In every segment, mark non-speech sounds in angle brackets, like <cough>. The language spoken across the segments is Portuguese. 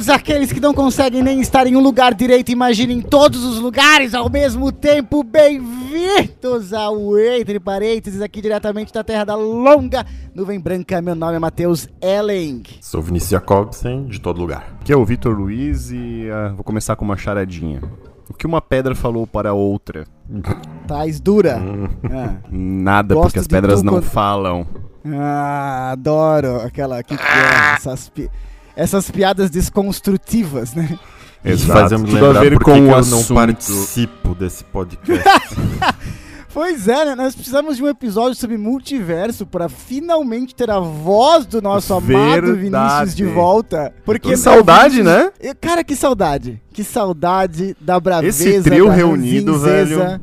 todos aqueles que não conseguem nem estar em um lugar direito, imaginem todos os lugares ao mesmo tempo. Bem-vindos ao Entre Parênteses, aqui diretamente da Terra da Longa Nuvem Branca. Meu nome é Matheus Elling. Sou Vinícius Jacobsen, de todo lugar. Aqui é o Vitor Luiz e uh, vou começar com uma charadinha. O que uma pedra falou para outra? <laughs> Tais dura. Ah. Nada, Gosto porque as pedras não quando... falam. Ah, adoro aquela que, é, essas, pi... essas piadas desconstrutivas, né? Exato. Fazemos Tudo a ver com o eu não participo desse podcast. <laughs> Pois é, né? Nós precisamos de um episódio sobre multiverso para finalmente ter a voz do nosso Verdade. amado Vinícius de volta. Porque que saudade, né? Cara, que saudade. Que saudade da braveza. Esse trio reunido, velho.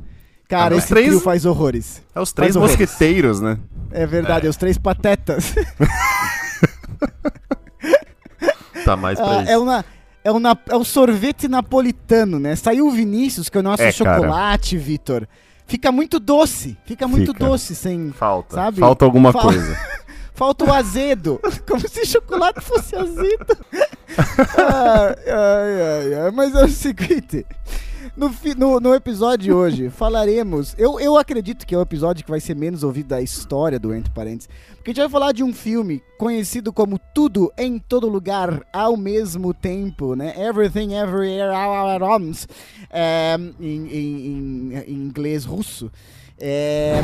Cara, ah, esse três... trio faz horrores. É os três faz mosqueteiros, horrores. né? É verdade, é, é os três patetas. <laughs> tá mais pra ah, isso. É, uma, é, uma, é o sorvete napolitano, né? Saiu o Vinícius, que é o nosso é, chocolate, Vitor. Fica muito doce. Fica muito fica. doce sem. Falta. Sabe? Falta alguma Fal... coisa. <laughs> Falta o azedo. <laughs> Como se chocolate fosse azedo. ai, <laughs> ai, ai, ai. Mas é o seguinte. No, no, no, episódio de hoje, <laughs> falaremos. Eu, eu acredito que é o episódio que vai ser menos ouvido da história do Entre Parênteses. Porque a gente vai falar de um filme conhecido como Tudo em Todo Lugar ao mesmo tempo, né? Everything Everywhere All at Once, é, em, em, em, inglês russo. É,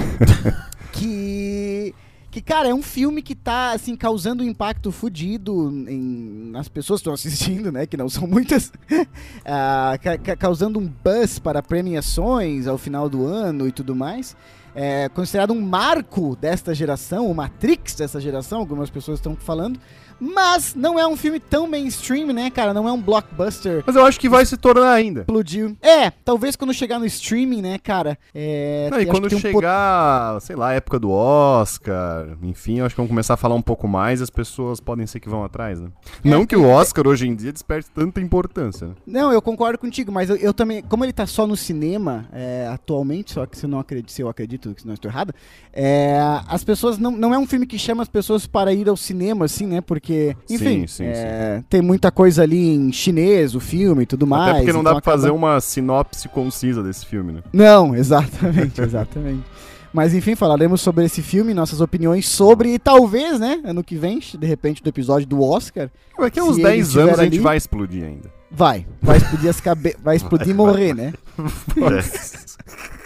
<laughs> que que, cara, é um filme que tá, assim, causando um impacto fudido em, nas pessoas que estão assistindo, né? Que não são muitas. uh, <laughs> ca ca causando um buzz para premiações ao final do ano e tudo mais. É considerado um marco desta geração, o Matrix dessa geração, algumas pessoas estão falando. Mas não é um filme tão mainstream, né, cara? Não é um blockbuster. Mas eu acho que vai se tornar ainda. Explodiu. É, talvez quando chegar no streaming, né, cara? É, não, e quando chegar, um sei lá, a época do Oscar, enfim, eu acho que vamos começar a falar um pouco mais as pessoas podem ser que vão atrás, né? É, não que o Oscar hoje em dia desperte tanta importância. Né? Não, eu concordo contigo, mas eu, eu também, como ele tá só no cinema é, atualmente, só que se eu não acredito, se eu acredito que não estou errado, é, as pessoas não, não é um filme que chama as pessoas para ir ao cinema, assim, né? Porque porque, enfim, sim, sim, é, sim. tem muita coisa ali em chinês, o filme e tudo mais. Até porque não então dá pra acaba... fazer uma sinopse concisa desse filme, né? Não, <laughs> exatamente, exatamente. Mas enfim, falaremos sobre esse filme, nossas opiniões sobre, e talvez, né, ano que vem, de repente, do episódio do Oscar. Daqui a uns 10 anos a gente vai explodir ainda. Vai, vai explodir as vai explodir e morrer, né? <laughs> <laughs>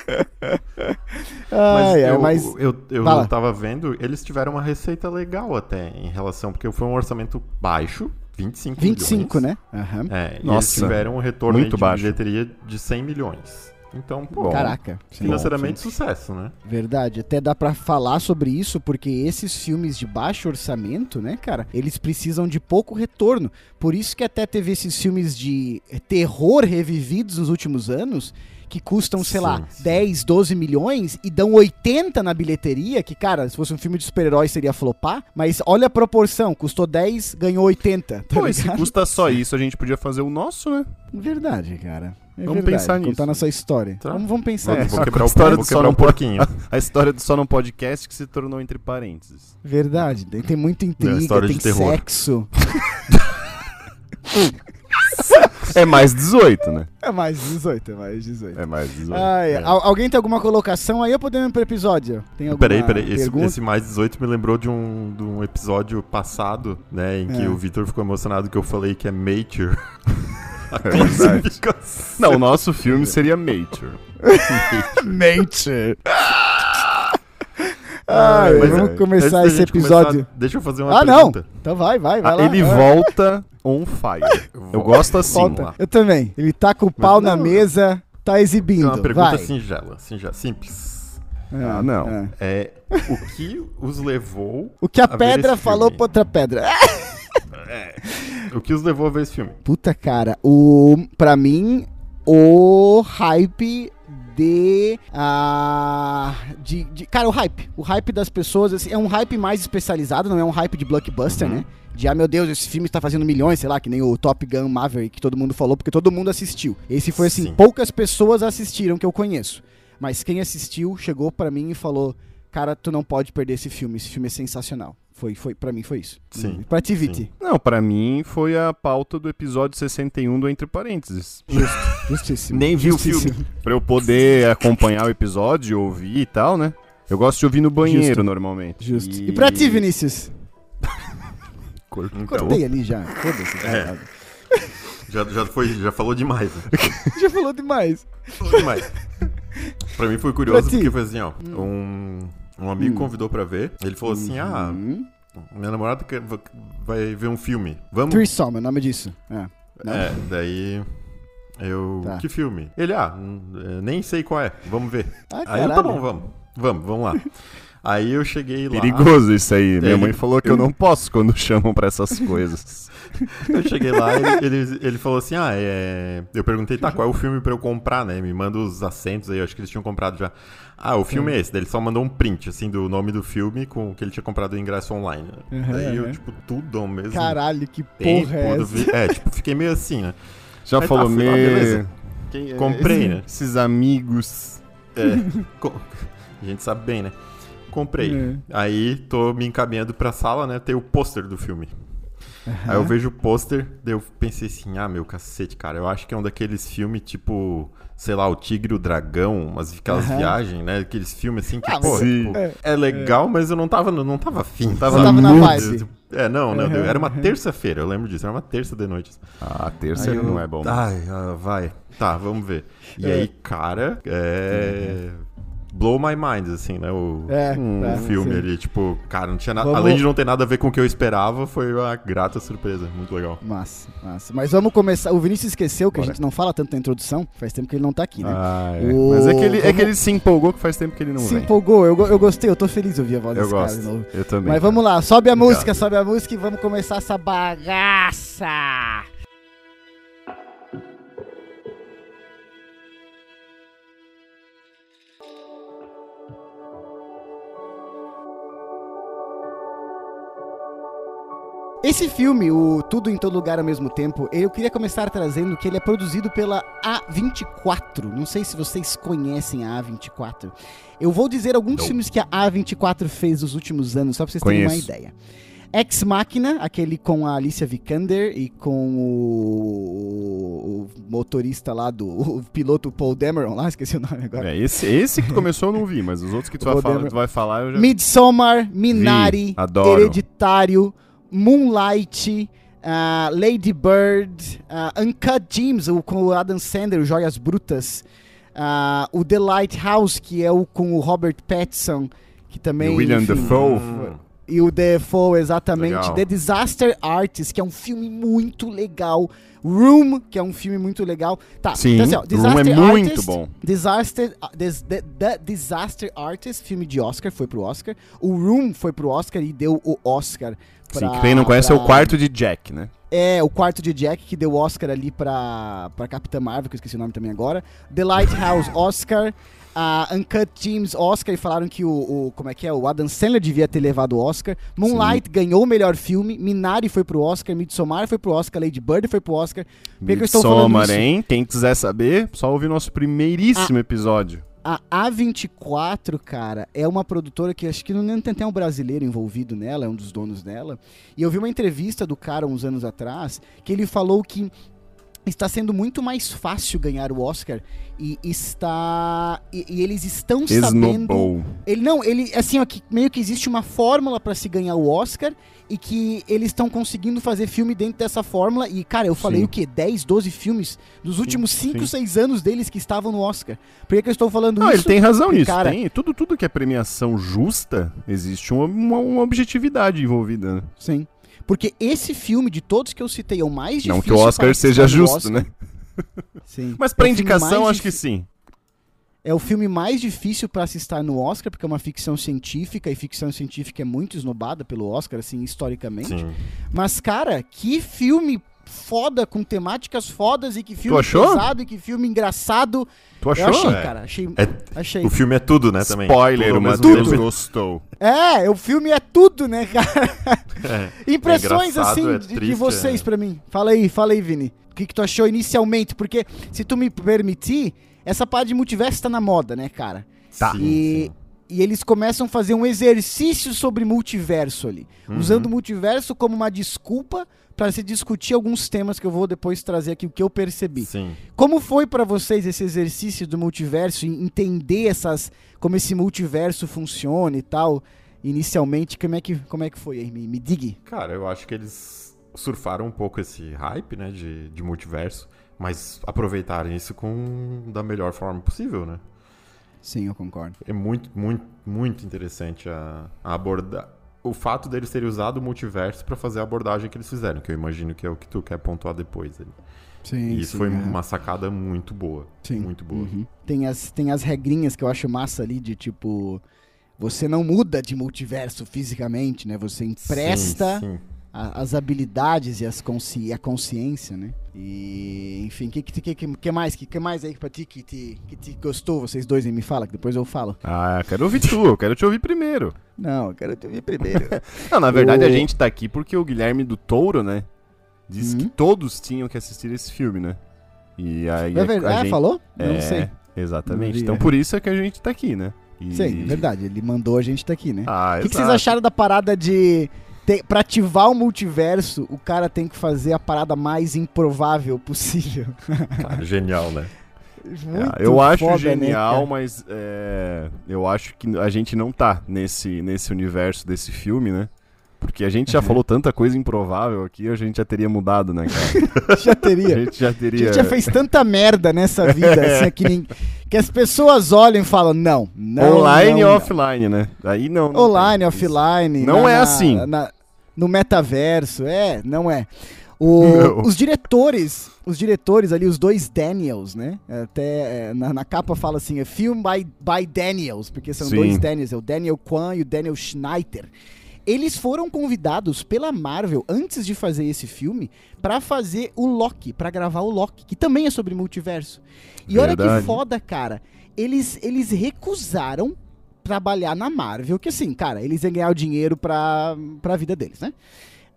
mas ai, eu, mas eu, eu, eu tava vendo, eles tiveram uma receita legal até em relação, porque foi um orçamento baixo, 25 25, milhões. né? Uhum. É, Nossa, eles tiveram um retorno muito de baixo. bilheteria de 100 milhões. Então, pô, Caraca, financeiramente bom, sucesso, né? Verdade, até dá para falar sobre isso porque esses filmes de baixo orçamento, né, cara, eles precisam de pouco retorno. Por isso que até teve esses filmes de terror revividos nos últimos anos que custam, sei sim, lá, sim. 10, 12 milhões e dão 80 na bilheteria, que, cara, se fosse um filme de super-herói seria flopar, mas olha a proporção, custou 10, ganhou 80. Tá Pô, se custa só isso, a gente podia fazer o nosso, né? Verdade, cara. É vamos verdade, pensar nisso. Contar nossa história. Tá. Vamos, vamos pensar. É, vou quebrar <laughs> a história do só um pouquinho. A, história do só num podcast que se tornou entre parênteses. Verdade. Tem, tem muita intriga, tem sexo. <laughs> <laughs> É mais 18, né? É mais 18, é mais 18. É mais 18. Ah, é. Al alguém tem alguma colocação aí ou podemos ir pro episódio? Tem alguma peraí, peraí. Esse, esse, mais 18 me lembrou de um, de um episódio passado, né? Em que é. o Victor ficou emocionado que eu falei que é Mature. <laughs> <laughs> É Não, o nosso filme seria Mature. <laughs> Mature. Ah, vamos é, começar esse episódio. Começar, deixa eu fazer uma ah, pergunta. não. Então vai, vai, vai ah, lá. Ele volta on fire. <laughs> Eu gosto assim. Volta. Eu também. Ele tá com o pau na mesa, tá exibindo. É uma pergunta vai. singela, singela, simples. É, ah, não. É. é. o que os levou. O que a, a pedra falou pra outra pedra. <laughs> É. O que os levou a ver esse filme? Puta, cara. O, pra mim, o hype de, uh, de, de, Cara, o hype. O hype das pessoas assim, é um hype mais especializado, não é um hype de blockbuster, uhum. né? De, ah, meu Deus, esse filme está fazendo milhões, sei lá, que nem o Top Gun Maverick, que todo mundo falou, porque todo mundo assistiu. Esse foi assim, Sim. poucas pessoas assistiram que eu conheço. Mas quem assistiu chegou para mim e falou: Cara, tu não pode perder esse filme, esse filme é sensacional. Foi, foi, pra mim foi isso. Sim. Pra ti, Viti. Não, pra mim foi a pauta do episódio 61 do Entre Parênteses. <laughs> Justo, justíssimo. Nem vi o filme. Pra eu poder acompanhar o episódio, ouvir e tal, né? Eu gosto de ouvir no banheiro Justo. normalmente. Justo. E, pra ti, Vinícius? Então, Cortei ali já. Foda-se. É. Já, já, foi, já falou demais. né? <laughs> Já falou demais. Falou demais. pra mim foi curioso porque foi assim, ó. Um, um amigo Hum. convidou pra ver. Ele falou assim: ah, Hum. minha namorada quer- vai ver um filme. Vamos? Threesome, é o nome disso. É. Não? É, daí. Eu. Tá. Que filme? Ele, ah, hum, é, nem sei qual é. Vamos ver. Ah, Aí eu, tá bom, vamos. Vamos, vamos lá. <laughs> Aí eu cheguei lá. Perigoso isso aí. Minha Ele- mãe falou que eu não posso quando <laughs> chamam pra essas coisas. <laughs> Eu cheguei lá ele, ele, ele falou assim: Ah, é. Eu perguntei, tá, qual é o filme pra eu comprar, né? Me manda os assentos aí, eu acho que eles tinham comprado já. Ah, o filme é esse. Daí ele só mandou um print, assim, do nome do filme com que ele tinha comprado o ingresso online. né? Uhum, Daí eu, uhum. tipo, tudo ao mesmo Caralho, que tempo. porra é do essa? vi- É, tipo, fiquei meio assim, né? Já Aí tá, falou, fui lá, me... beleza. Quem- Comprei, esse- né? Esses amigos. É, <laughs> co- a gente sabe bem, né? Comprei. É. Aí tô me encaminhando pra sala, né? Tem o pôster do filme. Aí eu vejo o pôster, daí eu pensei assim, ah, meu cacete, cara, eu acho que é um daqueles filmes tipo, sei lá, o Tigre e o Dragão, umas aquelas Aham. viagens, né? Aqueles filmes assim que, Ah, pô, tipo, É, é, legal, mas eu não tava, não tava afim. Tava, tava na vibe. É, não, não, Aham, era uma terça-feira, eu lembro disso, era uma terça de noite. Ah, terça Aí eu- não é bom. Ai, ah, vai. Tá, vamos ver. E É. aí, cara, é. Blow my mind, assim, né? O, É, o é, filme sim. ali, tipo, cara, não tinha nada. Vamos- Além de não ter nada a ver com o que eu esperava, foi uma grata surpresa. Muito legal. Massa, massa. Mas vamos começar. O Vinícius esqueceu que a Bora. gente não fala tanto na introdução. Faz tempo que ele não tá aqui, né? Ah, é. O- Mas é que, ele, é vamos- que ele se empolgou que faz tempo que ele não Se vem. empolgou, eu, eu gostei, eu tô feliz de ouvir a voz Eu desse cara gosto. de novo. Eu também. Mas vamos lá, sobe a Obrigado. música, sobe a música e vamos começar essa bagaça. Esse filme, o Tudo em Todo Lugar ao mesmo tempo, eu queria começar trazendo que ele é produzido pela A24. Não sei se vocês conhecem a A24. Eu vou dizer alguns Não. filmes que a A24 fez nos últimos anos, só pra vocês terem uma Conheço. ideia. Ex Machina, aquele com a Alicia Vikander e com o, o motorista lá do o piloto Paul Dameron lá, <laughs> esqueci o nome agora. É, esse, esse que começou eu não vi, mas os outros que tu vai falar, tu vai falar eu já. Midsommar, Minari, adoro. Hereditário, Moonlight, ah, Lady Bird, ah, Uncut Gems, o, com o Adam Sandler, Joias Brutas, ah, o The Lighthouse, que é o com o Robert Pattinson, que também... E William enfim, Dafoe. E o Defoe, exatamente. Legal. The Disaster Artist, que é um filme muito legal. Room, que é um filme muito legal. Tá, Sim, então assim, ó, Room Disaster é muito Artist, bom. Disaster, uh, The, The Disaster Artist, filme de Oscar, foi pro Oscar. O Room foi pro Oscar e deu o Oscar pra... Sim, quem não conhece é pra- o quarto de Jack, né? É, o quarto de Jack, que deu Oscar ali pra, pra Capitã Marvel, que eu esqueci o nome também agora. The Lighthouse, <laughs> Oscar. A Uncut Gems, Oscar, e falaram que o, o- Como é que é? O Adam Sandler devia ter levado o Oscar. Moonlight ganhou o melhor filme. Minari foi pro Oscar. Midsommar foi pro Oscar. Lady Bird foi pro Oscar. Midsommar? Ah. hein? Quem quiser saber, só ouvir nosso primeiríssimo episódio. A A24, cara, é uma produtora que acho que não tem até um brasileiro envolvido nela, é um dos donos dela. E eu vi uma entrevista do cara uns anos atrás que ele falou que está sendo muito mais fácil ganhar o Oscar e está e, e eles estão sabendo ele não, ele assim, ó, que meio que existe uma fórmula pra se ganhar o Oscar e que eles estão conseguindo fazer filme dentro dessa fórmula e cara, eu falei Sim. o quê? 10, 12 filmes dos últimos 5, sim. 6 anos deles que estavam no Oscar. Por que, que eu estou falando Não, isso? ele tem razão nisso. cara- Tem, tudo, tudo que é premiação justa, existe uma, uma, uma objetividade envolvida. Né? Sim. Porque esse filme, de todos que eu citei, é o mais difícil Não que o Oscar para seja justo, Oscar. né? Sim. Mas pra É indicação, acho que sim. É o filme mais difícil para se estar no Oscar, porque é uma ficção científica, e ficção científica é muito esnobada pelo Oscar, assim, historicamente. Sim. Mas, cara, que filme foda, com temáticas fodas, e que filme achou? pesado, e que filme engraçado. Tu achou? Eu achei, É. cara, achei. É- achei. o filme é tudo, né, também. Spoiler, Tudo o ao mesmo Matheus tempo. gostou. É, o filme é tudo, né, cara? <laughs> É. Impressões, É engraçado, assim, é de- de, triste, vocês é. pra mim. Fala aí, fala aí, Vini. O que, que tu achou inicialmente? Porque, se tu me permitir, essa parte de multiverso tá na moda, né, cara? Tá. Sim, E sim. E eles começam a fazer um exercício sobre multiverso ali, Uhum. usando o multiverso como uma desculpa para se discutir alguns temas que eu vou depois trazer aqui o que eu percebi. Sim. Como foi pra vocês esse exercício do multiverso e entender essas como esse multiverso funciona e tal? Inicialmente, como é que como é que foi aí? Me, me digue. Cara, eu acho que eles surfaram um pouco esse hype, né, de, de multiverso, mas aproveitaram isso com da melhor forma possível, né? Sim, eu concordo. É muito, muito, muito interessante a, a abordar. O fato deles terem usado o multiverso pra fazer a abordagem que eles fizeram, que eu imagino que é o que tu quer pontuar depois. ali. Sim, E isso foi uma sacada muito boa. Sim. Muito boa. Uhum. Tem, as, tem as regrinhas que eu acho massa ali de tipo. Você não muda de multiverso fisicamente, né? Você empresta Sim, sim. A- as habilidades e as consci a consciência, né? E, enfim, o que, que, que, que mais? que, que mais aí pra ti que te, que te gostou? Vocês dois aí me fala, que depois eu falo. Ah, quero ouvir tu, eu quero te ouvir primeiro. <laughs> Não, eu quero te ouvir primeiro. <laughs> Não, na verdade O- a gente tá aqui porque o Guilherme do Touro, né? Disse Uhum. que todos tinham que assistir esse filme, né? E aí é verdade? a Ah, gente... falou? É, Não sei. Exatamente. Não então por isso é que a gente tá aqui, né? E... Sim, é verdade. Ele mandou a gente tá aqui, né? Ah, O que, que vocês acharam da parada de. Ter, pra ativar o multiverso, o cara tem que fazer a parada mais improvável possível. <laughs> Cara, genial, né? Ah, eu acho foda, né, genial, cara? mas é, eu acho que a gente não tá nesse, nesse universo desse filme, né? Porque a gente já Uhum. falou tanta coisa improvável aqui, a gente já teria mudado, né, cara? <laughs> Já A teria. gente já A teria. gente já fez tanta merda nessa vida, assim, que, nin- que as pessoas olham e falam, não, não. Online não, e não. offline, né? Aí não. Online, tem offline. Não na- é assim. na- no metaverso, é, não é. O-. Os diretores, os diretores ali, os dois Daniels, né? Até é, na, na capa fala assim, é film by, by Daniels, porque são Sim. dois Daniels, é o Daniel Kwan e o Daniel Schneider. Eles foram convidados pela Marvel antes de fazer esse filme pra fazer o Loki, pra gravar o Loki, que também é sobre multiverso. E olha que Verdade. foda, cara. Eles, eles recusaram trabalhar na Marvel, que assim, cara, eles iam ganhar o dinheiro pra, pra vida deles, né?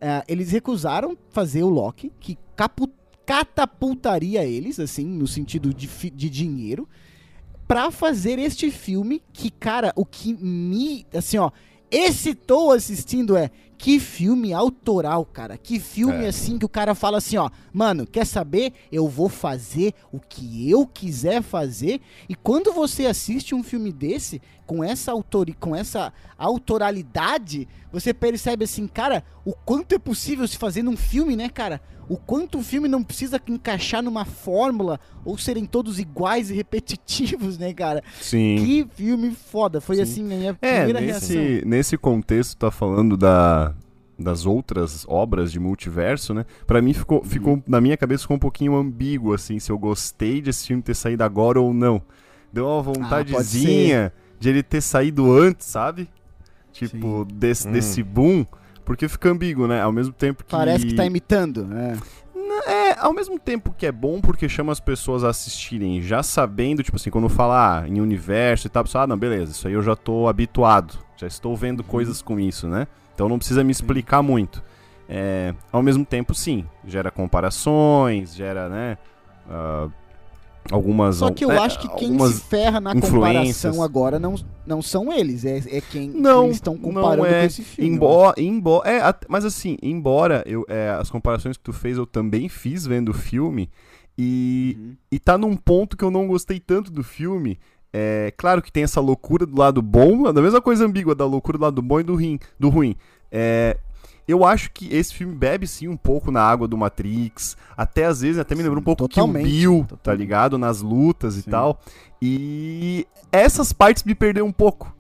Ah, eles recusaram fazer o Loki, que capu- catapultaria eles, assim, no sentido de, fi- de dinheiro, pra fazer este filme que, cara, o que me, assim, ó, excitou assistindo é que filme autoral, cara. Que filme É. assim que o cara fala assim, ó, mano, quer saber? Eu vou fazer o que eu quiser fazer. E quando você assiste um filme desse com essa autori com essa autoralidade, você percebe assim, cara, o quanto é possível se fazer num filme, né, cara? O quanto o filme não precisa encaixar numa fórmula ou serem todos iguais e repetitivos, né, cara? Sim. Que filme foda. Foi Sim. assim a minha É, primeira reação. nesse, nesse contexto, tá falando da, das outras obras de multiverso, né? Pra mim ficou, ficou, na minha cabeça ficou um pouquinho ambíguo, assim, se eu gostei desse filme ter saído agora ou não. Deu uma vontadezinha de ele ter saído antes, sabe? Tipo, desse, Hum. desse boom, porque fica ambíguo, né? Ao mesmo tempo que... Parece que tá imitando. É. É, ao mesmo tempo que é bom porque chama as pessoas a assistirem já sabendo, tipo assim, quando fala ah, em universo e tal, a pessoa, ah, não, beleza, isso aí eu já tô habituado, já estou vendo coisas com isso, né? Então não precisa me explicar muito. É, ao mesmo tempo, sim, gera comparações, gera, né, ah, algumas... Só que eu é, acho que quem se ferra na comparação agora não, não são eles, é, é quem Não, eles estão comparando não é. com esse filme. Embora, embora, é, mas assim, embora eu, é, as comparações que tu fez eu também fiz vendo o filme e, Uhum. e tá num ponto que eu não gostei tanto do filme. É claro que tem essa loucura do lado bom, da mesma coisa ambígua da loucura do lado bom e do ruim. Do ruim. É, eu acho que esse filme bebe sim um pouco na água do Matrix, até às vezes até me lembrou um pouco Kill totalmente, Bill, tá ligado? Nas lutas e Sim. tal. E essas partes me perderam um pouco.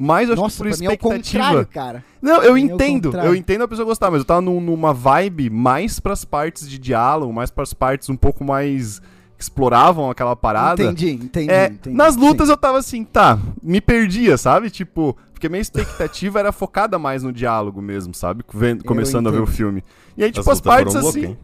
Mas eu acho Nossa, que por é expectativa. contrário, cara. Não, eu é entendo, contrário. eu entendo a pessoa gostar, mas eu tava num- numa vibe mais pras partes de diálogo, mais pras partes um pouco mais que exploravam aquela parada. Entendi, entendi. É, entendi. nas Sim. lutas eu tava assim, tá, me perdia, sabe? Tipo, porque minha expectativa era focada mais no diálogo mesmo, sabe? Vendo- começando a ver o filme. E aí, As tipo, as lutas partes foram assim. hein?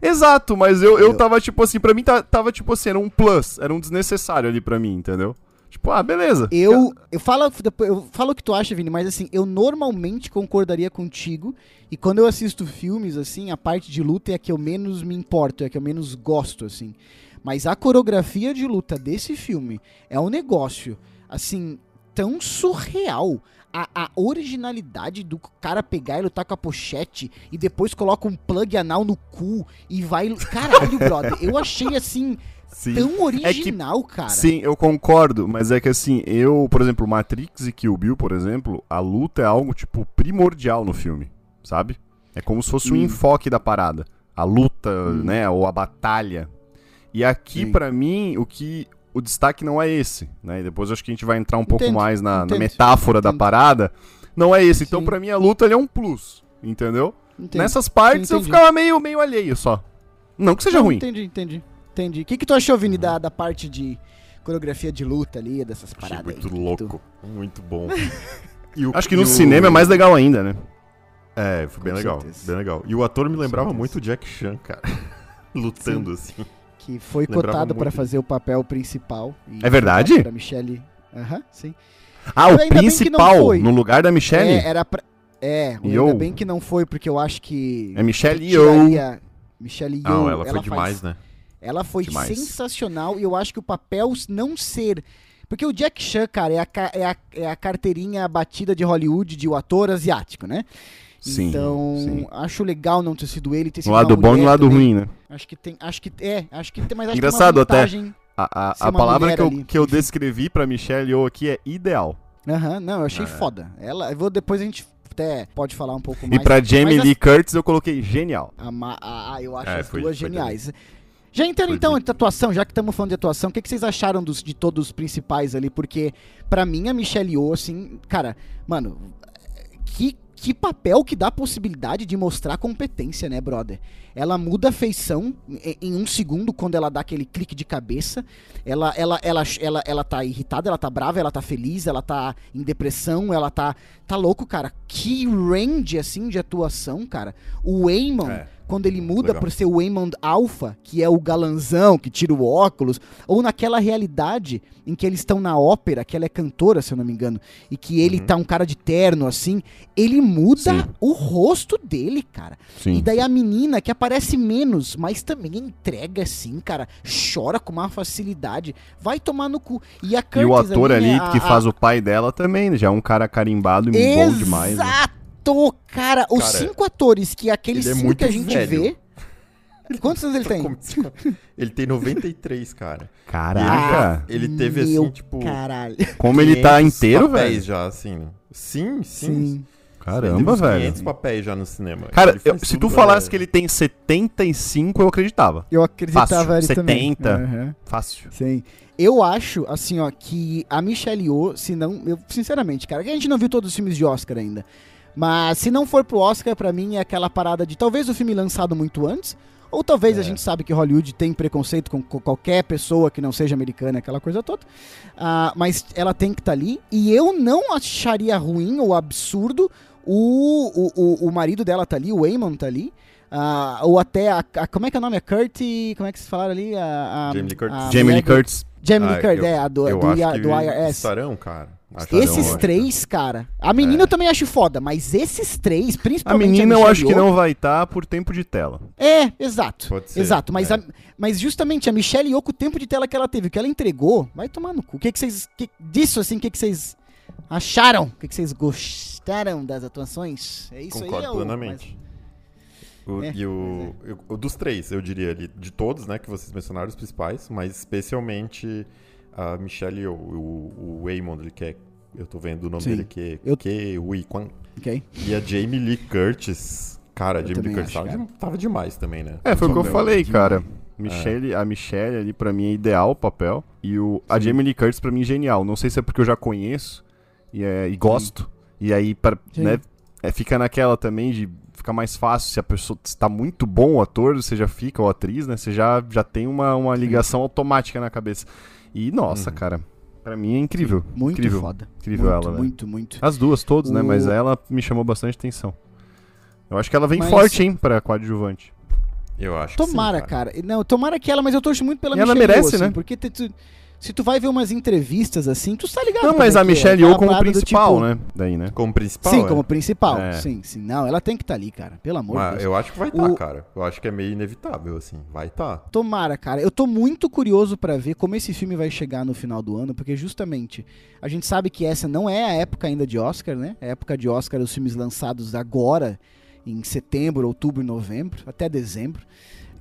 Exato, mas eu, eu Eu- tava, tipo assim, pra mim ta- tava, tipo assim, era um plus, era um desnecessário ali pra mim, entendeu? Tipo, ah, beleza. Eu, eu, falo, eu falo o que tu acha, Vini, mas assim, eu normalmente concordaria contigo. E quando eu assisto filmes, assim, a parte de luta é a que eu menos me importo, é a que eu menos gosto, assim. Mas a coreografia de luta desse filme é um negócio, assim, tão surreal. A, a originalidade do cara pegar e lutar com a pochete e depois coloca um plug anal no cu e vai. Caralho, <laughs> brother. Eu achei assim Sim. tão original, cara. Sim, eu concordo, mas é que assim, eu, por exemplo, Matrix e Kill Bill, por exemplo, a luta é algo, tipo, primordial no filme, sabe? É como se fosse um Hum. enfoque da parada. A luta, né, ou a batalha. E aqui, pra mim, o que... O destaque não é esse, né? E depois eu acho que a gente vai entrar um pouco Entendo, mais na, na metáfora da entendo. parada. Não é esse. Então, Sim. pra mim, a luta ali é um plus, entendeu? Entendo. Nessas partes Sim, eu entendi. ficava meio, meio alheio só. Não que seja Não, ruim. Entendi, entendi. Entendi. O que, que tu achou, Vini, da, da parte de coreografia de luta ali, dessas Achei paradas muito aí? Tu- louco. Muito bom. <laughs> E o- Acho que e no o- cinema é mais legal ainda, né? É, foi bem Com legal. certeza. Bem legal. E o ator me lembrava certeza. muito o Jack Chan, cara. <laughs> Lutando assim. Que foi Lembrava cotado pra muito. fazer o papel principal. É verdade? Pra Michelle. Aham, sim. Ah, o principal, no lugar da Michelle? É, era pra... É, Yo. ainda bem que não foi, porque eu acho que... É Michelle Yeoh. tiraria- Michelle Yeoh. Não, ela foi faz- demais, né? Ela foi Demais. sensacional e eu acho que o papel não ser. Porque o Jack Chan, cara, é a, é a, é a carteirinha batida de Hollywood de o ator asiático, né? Sim, então, sim. acho legal não ter sido ele, ter sido No lado bom e mulher lado também. ruim, né? Acho que tem, acho que é, acho que tem, mas acho Engraçado que até. A, a, a palavra que eu, ali, que eu descrevi pra Michelle Yeoh aqui é ideal. Aham, não, eu achei É. foda. Ela, eu vou depois a gente até pode falar um pouco mais. E pra Jamie Lee Curtis eu coloquei genial. A, ma- a- a- eu acho É, as foi- duas foi geniais. Já entrando Foi então de atuação, já que estamos falando de atuação, o que, que vocês acharam dos, de todos os principais ali? Porque, pra mim, a Michelle Yeoh, assim, cara, mano, que, que papel que dá a possibilidade de mostrar competência, né, brother? Ela muda a feição em, um segundo quando ela dá aquele clique de cabeça. Ela, ela, ela, ela, ela tá irritada, ela tá brava, ela tá feliz, ela tá em depressão, ela tá. Tá louco, cara. Que range, assim, de atuação, cara. O Eamon, É, quando ele muda por ser o Waymond Alpha, que é o galanzão que tira o óculos, ou naquela realidade em que eles estão na ópera, que ela é cantora, se eu não me engano, e que ele Uhum. tá um cara de terno assim, ele muda Sim. o rosto dele, cara. E Sim. daí a menina que aparece menos, mas também entrega assim, cara, chora com uma facilidade, vai tomar no cu. E a Curtis E o ator ali né, a- que a- faz o pai dela também, né? já é um cara carimbado e bom demais. né? Exato, cara. Os Cara, cinco atores que aqueles ele é cinco que a gente velho. vê. Quantos anos ele tem? Ele tem 93, cara. Caraca, Ele teve Meu assim, tipo. Caralho. como ele tá 500 inteiro, papéis velho. já, assim. Sim, sim. Sim. Caramba, Ele teve velho. 500 papéis já no cinema. Cara, Ele eu- se tudo, tu falasse é- que ele tem 75, eu acreditava. Eu acreditava Fácil, ele também. 70. Aham, Fácil. Sim. Eu acho, assim, ó, que a Michelle Yeoh, se não... Eu, sinceramente, cara, que a gente não viu todos os filmes de Oscar ainda. Mas se não for pro Oscar, pra mim é aquela parada de talvez o filme lançado muito antes, ou talvez a É. gente sabe que Hollywood tem preconceito com, com qualquer pessoa que não seja americana, aquela coisa toda. Ah, mas ela tem que estar ali. E eu não acharia ruim ou absurdo o, o, o, o marido dela tá ali, o Eamon tá ali. Ah, ou até a, a- Como é que é o nome? A Kurt. Como é que se falaram ali? A, a, Jamie Lee Curtis. a Jamie Lee do- Curtis. Jamie Lee Ah, Curtis, é, a do, Eu do, que do IRS. estarão, cara. Acho Esses três, cara. A menina É. eu também acho foda, mas esses três, A principalmente. menina eu Michelle acho que não vai estar por tempo de tela. É, exato. Pode ser, exato. Mas, é. a- mas justamente a Michelle com o tempo de tela que ela teve, o que ela entregou, vai tomar no cu. O que, que vocês. que- disso, assim, o que, que vocês acharam? O que, que vocês gostaram das atuações? É isso Concordo aí. é o- plenamente. O- É, e o, eu- o dos três, eu diria ali, de todos, né, que vocês mencionaram, os principais, mas especialmente a Michelle o, o Waymond, ele que é, eu tô vendo o nome Sim. dele que é Eu- Ke Huy Kwan, mas- Ok. e a Jamie Lee Curtis, cara, a Jamie Lee Curtis acho, tava, demais também, né? É, foi o que eu falei, cara. Michelle, A Michelle ali pra mim é ideal o papel. E o, a Sim. Jamie Lee Curtis pra mim é genial. Não sei se é porque eu já conheço e, é, e gosto. E aí pra, Sim. né, é, fica naquela também de ficar mais fácil. Se a pessoa está muito bom o ator, você já fica, ou atriz, né? Você já, já tem uma, uma ligação automática na cabeça. E nossa, Uhum. cara, pra mim é incrível. Muito incrível. foda. Incrível muito, ela, velho. muito, muito. As duas, todos, né? O- Mas ela me chamou bastante atenção. Eu acho que ela vem Mas- forte, hein, pra coadjuvante. Eu acho que sim, Tomara, cara. Não, tomara que ela, mas eu torço muito pela E ela Michelle merece, Yeoh, assim, né? Porque tu, Se tu vai ver umas entrevistas assim, tu tá ligado? Não, como mas é a é, Michelle aquela Yeoh como parada do principal, tipo- né? Daí, né? Como principal? Sim, é? como principal. É. Sim, sim. Não, ela tem que estar ali, cara. Pelo amor de Deus. eu acho que vai estar, O- cara. Eu acho que é meio inevitável, assim. Vai estar. Tomara, cara. Eu tô muito curioso pra ver como esse filme vai chegar no final do ano, porque justamente a gente sabe que essa não é a época ainda de Oscar, né? A época de Oscar, os filmes lançados agora, em setembro, outubro e novembro, até dezembro.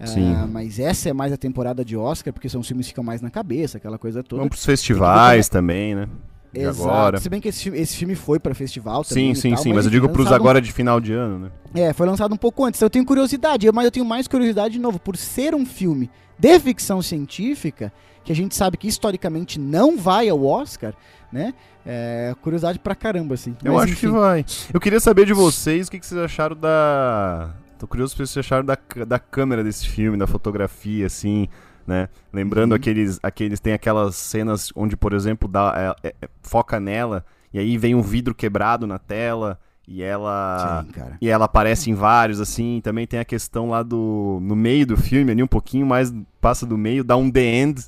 Sim. Ah, mas essa é mais a temporada de Oscar, porque são os filmes que ficam mais na cabeça, aquela coisa toda. Vamos pros festivais também, né? De Exato. agora. Se bem que esse filme, esse filme foi pra festival também. Sim, sim, tal, sim. Mas eu enfim, digo pros um- agora de final de ano, né? É, foi lançado um pouco antes. Eu tenho curiosidade, mas eu tenho mais curiosidade de novo, por ser um filme de ficção científica, que a gente sabe que historicamente não vai ao Oscar, né? É, curiosidade pra caramba, assim. Eu Mas, acho enfim. que vai. Eu queria saber de vocês o que, que vocês acharam da. Tô curioso pra vocês acharam da, da câmera desse filme, da fotografia, assim, né? Lembrando Uhum. aqueles, aqueles. Tem aquelas cenas onde, por exemplo, dá, é- é- foca nela, e aí vem um vidro quebrado na tela, e ela. Sim, cara. E ela aparece em vários, assim. Também tem a questão lá do. No meio do filme, ali, um pouquinho mais passa do meio, dá um The End.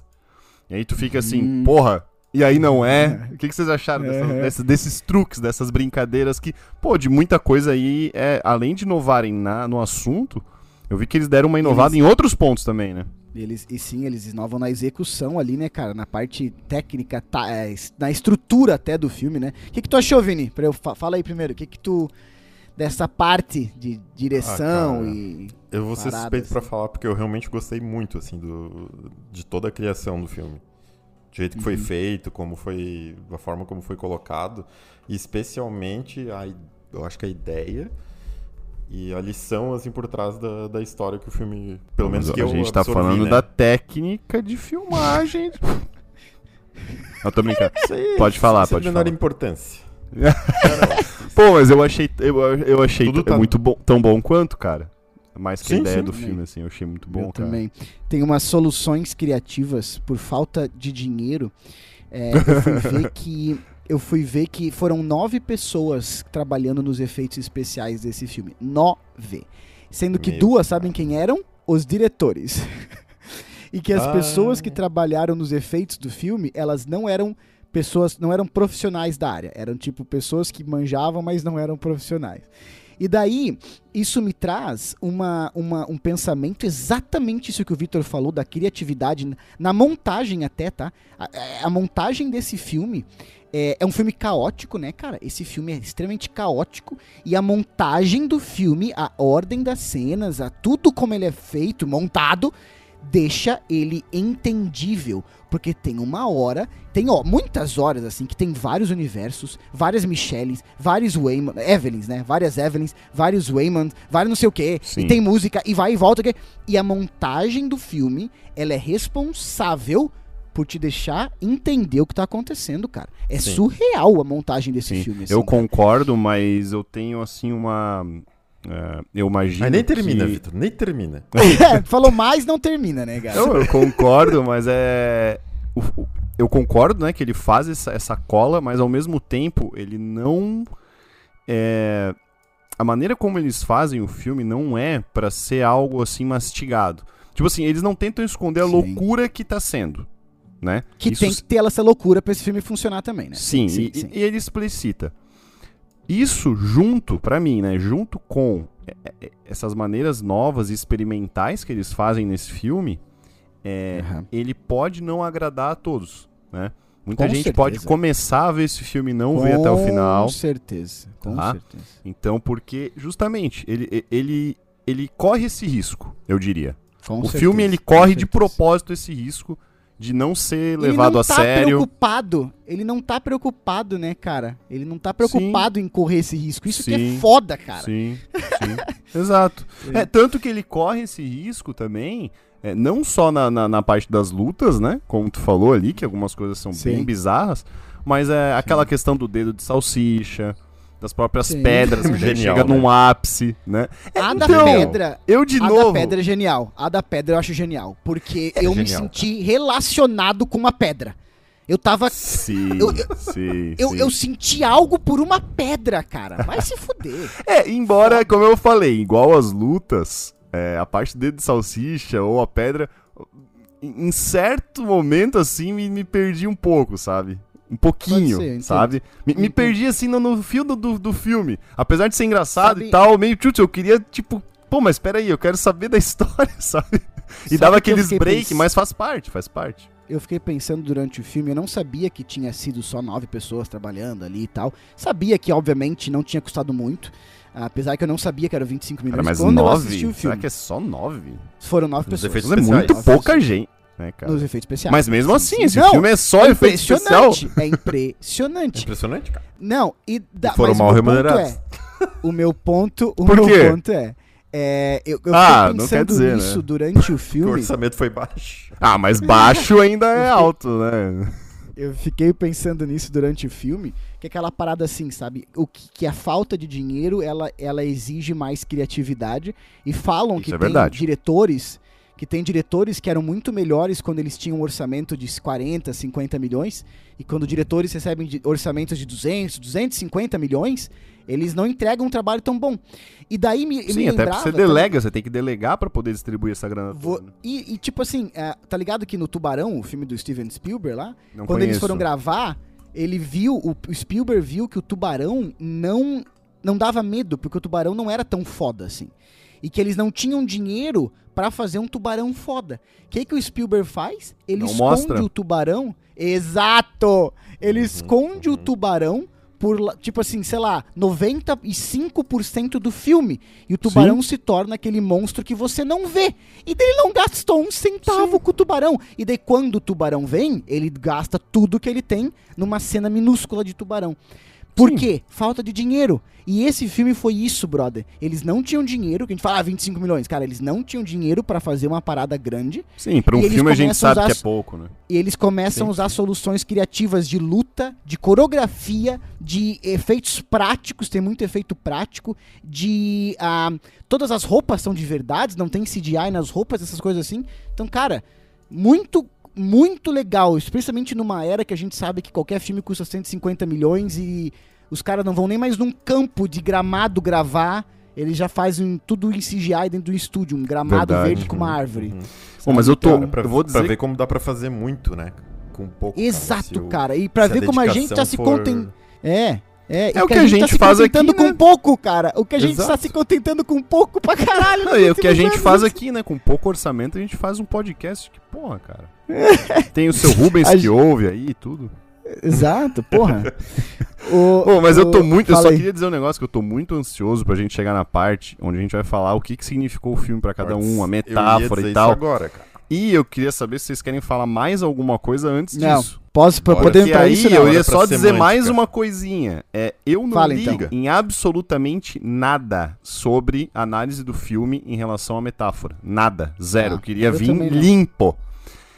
E aí tu fica assim, Hum. porra. E aí não é? O que, que vocês acharam dessa- É. dessa- desses truques, dessas brincadeiras que, pô, de muita coisa aí, é, além de inovarem na, no assunto, eu vi que eles deram uma inovada em outros pontos também, né? Eles, e sim, eles inovam na execução ali, né, cara? Na parte técnica, tá, é, na estrutura até do filme, né? O que, que tu achou, Vini? Pra eu fa- fala aí primeiro. O que, que tu. Dessa parte de direção Ah, e. Eu vou ser suspeito pra falar porque eu realmente gostei muito, assim, do, de toda a criação do filme. Do jeito que foi Uhum. feito, como foi. a forma como foi colocado. E especialmente, a, eu acho que a ideia e a lição, assim, por trás da, da história que o filme. Pelo menos Mas que a eu gente tá absorvi, falando né? da técnica de filmagem. <laughs> Eu tô brincando. Isso aí- Pode falar, isso é pode de menor falar. importância. <laughs> Pô, mas eu achei, eu, eu achei tá- muito bom, tão bom quanto, cara. Mais que a Sim, ideia sim. do filme, assim, eu achei muito bom, eu cara. também. Tem umas soluções criativas por falta de dinheiro. É, eu fui <laughs> ver que eu fui ver que foram nove pessoas trabalhando nos efeitos especiais desse filme. Nove. Sendo que Meu duas sabem quem eram? Os diretores. <laughs> e que as Ah. pessoas que trabalharam nos efeitos do filme, elas não eram pessoas, não eram profissionais da área. Eram tipo pessoas que manjavam, mas não eram profissionais. E daí, isso me traz uma, uma- um pensamento exatamente isso que o Victor falou, da criatividade, na montagem até, tá? A, a- a montagem desse filme é, é um filme caótico, né, cara? Esse filme é extremamente caótico. E a montagem do filme, a ordem das cenas, a tudo como ele é feito, montado, deixa ele entendível. Porque tem uma hora, tem ó, muitas horas assim, que tem vários universos, várias Michelles, vários Wayman, Evelyns, né? Várias Evelyns, vários Wayman, vários não sei o que, Sim. e tem música, e vai e volta. que- E a montagem do filme, ela é responsável por te deixar entender o que tá acontecendo, cara. É Sim. surreal a montagem desse Sim, filme. assim, eu cara. concordo, mas eu tenho, assim, uma... é, eu imagino Mas nem termina, que... Vitor, nem termina. <laughs> É, Falou mais, não termina, né, cara? Não, eu concordo, mas é. eu concordo, né, que ele faz essa, essa cola, mas ao mesmo tempo ele não. É, a maneira como eles fazem o filme não é pra ser algo assim mastigado. Tipo assim, eles não tentam esconder a Sim. loucura que tá sendo, né? Que Isso tem que ter essa loucura pra esse filme funcionar também, né? Sim, e, e ele explicita. Isso junto, pra mim, né? Junto com é, é, essas maneiras novas e experimentais que eles fazem nesse filme, é, Aham. ele pode não agradar a todos, né? Muita Com gente certeza. pode começar a ver esse filme e não ver até o final. Com certeza, com Tá? certeza. Então, porque justamente ele, ele, ele corre esse risco, eu diria. Com o certeza, filme ele com corre de propósito esse risco de não ser Ele levado não a tá sério. preocupado. Ele não tá preocupado, né, cara? Ele não tá preocupado em correr esse risco. Isso que é Sim. foda, cara. Sim, sim. <laughs> Exato. É, tanto que ele corre esse risco também, é, não só na, na, na parte das lutas, né? Como tu falou ali, que algumas coisas são Sim. bem bizarras, mas é aquela questão do dedo de salsicha, das próprias Sim. pedras, <laughs> que Genial, chega né? num ápice, né? A da Então, pedra. Eu de a novo. da pedra é genial. A da pedra eu acho genial. Porque eu me genial, senti relacionado com uma pedra. Eu tava. Sim, Eu- eu- sim, Eu, sim. eu senti algo por uma pedra, cara. Vai se fuder. <laughs> É, embora, como eu falei, igual as lutas, é, a parte dedo de salsicha ou a pedra, em em certo momento, assim, me, me perdi um pouco, sabe? Um pouquinho, ser, sabe? Me, me perdi, assim, no, no fio do, do, do filme. Apesar de ser engraçado Sabe- e tal, meio tchutch, eu queria, tipo, pô, mas peraí, eu quero saber da <laughs> história, sabe? E Sabe dava aqueles break, pens- mas faz parte, faz parte. eu fiquei pensando durante o filme, eu não sabia que tinha sido só nove pessoas trabalhando ali e tal. Sabia que, obviamente, não tinha custado muito. Apesar que eu não sabia que eram 25 milhões Cara, mas quando eu assisti nove? o Será filme. que é só nove? Foram nove Nos pessoas. efeitos é muito Nove pouca pessoas. gente, né, cara? Nos efeitos especiais. Mas mesmo Sim, assim, sim. esse Não, filme é só é efeito especial. impressionante. É <laughs> impressionante. Cara. Não, e, da, E foram mal o remunerados. é, o meu ponto, o Por meu quê? ponto é, é, eu, eu Ah, fiquei não quer pensando dizer, nisso né? durante o <laughs> O filme. orçamento foi baixo. Ah, mas baixo ainda é <laughs> alto, né? Eu fiquei pensando nisso durante o filme, que é aquela parada assim, sabe? O que, que a falta de dinheiro, ela, ela exige mais criatividade e falam Isso que é tem verdade. diretores que tem diretores que eram muito melhores quando eles tinham um orçamento de 40, 50 milhões e quando diretores recebem orçamentos de 200, 250 milhões, eles não entregam um trabalho tão bom. E daí me, me Sim, até porque lembrava você delega, você tem que delegar pra poder distribuir essa grana Vou- toda. né? e, e, tipo assim, é, tá ligado que no Tubarão, o filme do Steven Spielberg lá, Não quando eles conheço. foram gravar, ele viu, o, o Spielberg viu que o tubarão não, não dava medo, porque o tubarão não era tão foda assim. E que eles não tinham dinheiro pra fazer um tubarão foda. O que, que o Spielberg faz? Ele Não esconde mostra. o tubarão. Exato! Ele Uhum, esconde o uhum. tubarão por, tipo assim, sei lá, 95% do filme. E o tubarão se torna aquele monstro que você não vê. E daí ele não gastou um centavo com o tubarão. E daí quando o tubarão vem, ele gasta tudo que ele tem numa cena minúscula de tubarão. Por Sim. quê? Falta de dinheiro. E esse filme foi isso, brother. Eles não tinham dinheiro, que a gente fala, ah, 25 milhões. Cara, eles não tinham dinheiro pra fazer uma parada grande. Sim, pra um filme a gente a sabe que usar- é pouco, né? E eles começam Sim, a usar soluções criativas de luta, de coreografia, de efeitos práticos, tem muito efeito prático, de. ah, todas as roupas são de verdade, não tem CGI nas roupas, essas coisas assim. Então, cara, muito. Muito legal, especialmente numa era que a gente sabe que qualquer filme custa 150 milhões e os caras não vão nem mais num campo de gramado gravar, eles já fazem tudo em CGI dentro do estúdio, um gramado Verdade. verde com uma árvore. Uhum. Bom, mas eu tô. Cara, pra, eu vou pra dizer. ver como dá pra fazer muito, né? Com pouco. cara. Exato, o- cara. E pra se ver como a gente tá se for- contentando. É. É, É o que a gente tá se faz contentando aqui, com né? pouco, cara. O que a gente Exato. tá se contentando com pouco pra caralho. Não, e o que a gente anos. faz aqui, né? Com pouco orçamento, a gente faz um podcast. Que porra, cara. <laughs> Tem o seu Rubens A que gente- ouve aí e tudo. Exato, porra. <laughs> O- Bom, mas eu tô o- muito. Eu fala só aí. queria dizer um negócio que eu tô muito ansioso pra gente chegar na parte onde a gente vai falar o que, que significou o filme pra cada um, a Eu metáfora ia dizer e isso tal. agora, cara. E eu queria saber se vocês querem falar mais alguma coisa antes Não, disso. Posso pra Olha, poder pra aí isso, eu não. ia só dizer semântica. mais uma coisinha. É, eu não Fala, ligo então. em absolutamente nada sobre análise do filme em relação à metáfora. Nada. Zero. Ah, eu queria eu vir limpo.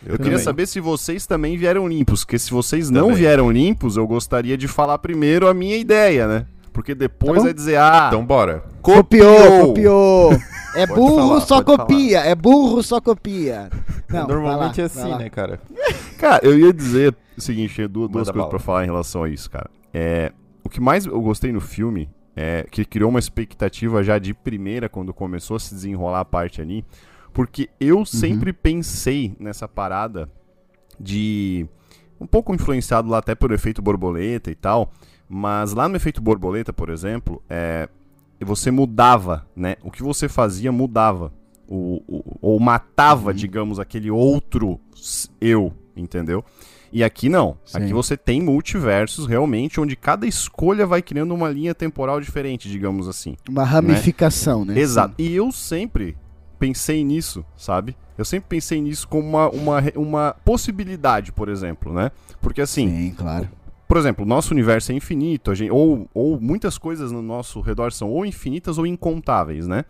Eu, queria também. saber se vocês também vieram limpos, porque se vocês não Também. vieram limpos, eu gostaria de falar primeiro a minha ideia, né? Porque depois Tá vai dizer, ah, Então bora. Copiou, copiou. <laughs> É Pode burro, falar, só copia. É burro, só copia. <laughs> Não, Normalmente vai lá, é assim, né, cara? <laughs> Cara, eu ia dizer o seguinte, tinha duas, duas coisas pra falar em relação a isso, cara. É, o que mais eu gostei no filme é que criou uma expectativa já de primeira quando começou a se desenrolar a parte ali, porque eu sempre pensei nessa parada de um pouco influenciado lá até pelo efeito borboleta e tal, mas lá no efeito borboleta, por exemplo, é, você mudava, né? O que você fazia mudava. O, o- ou matava, Uhum. digamos, aquele outro eu, entendeu? E aqui não. Sim. Aqui você tem multiversos realmente, onde cada escolha vai criando uma linha temporal diferente, digamos assim. Uma ramificação, né? Exato. E eu sempre pensei nisso, sabe? Eu sempre pensei nisso como uma, uma, uma possibilidade, por exemplo, né? Porque assim, Sim, claro. Por exemplo, o nosso universo é infinito, a gente, ou, ou muitas coisas no nosso redor são ou infinitas ou incontáveis, né?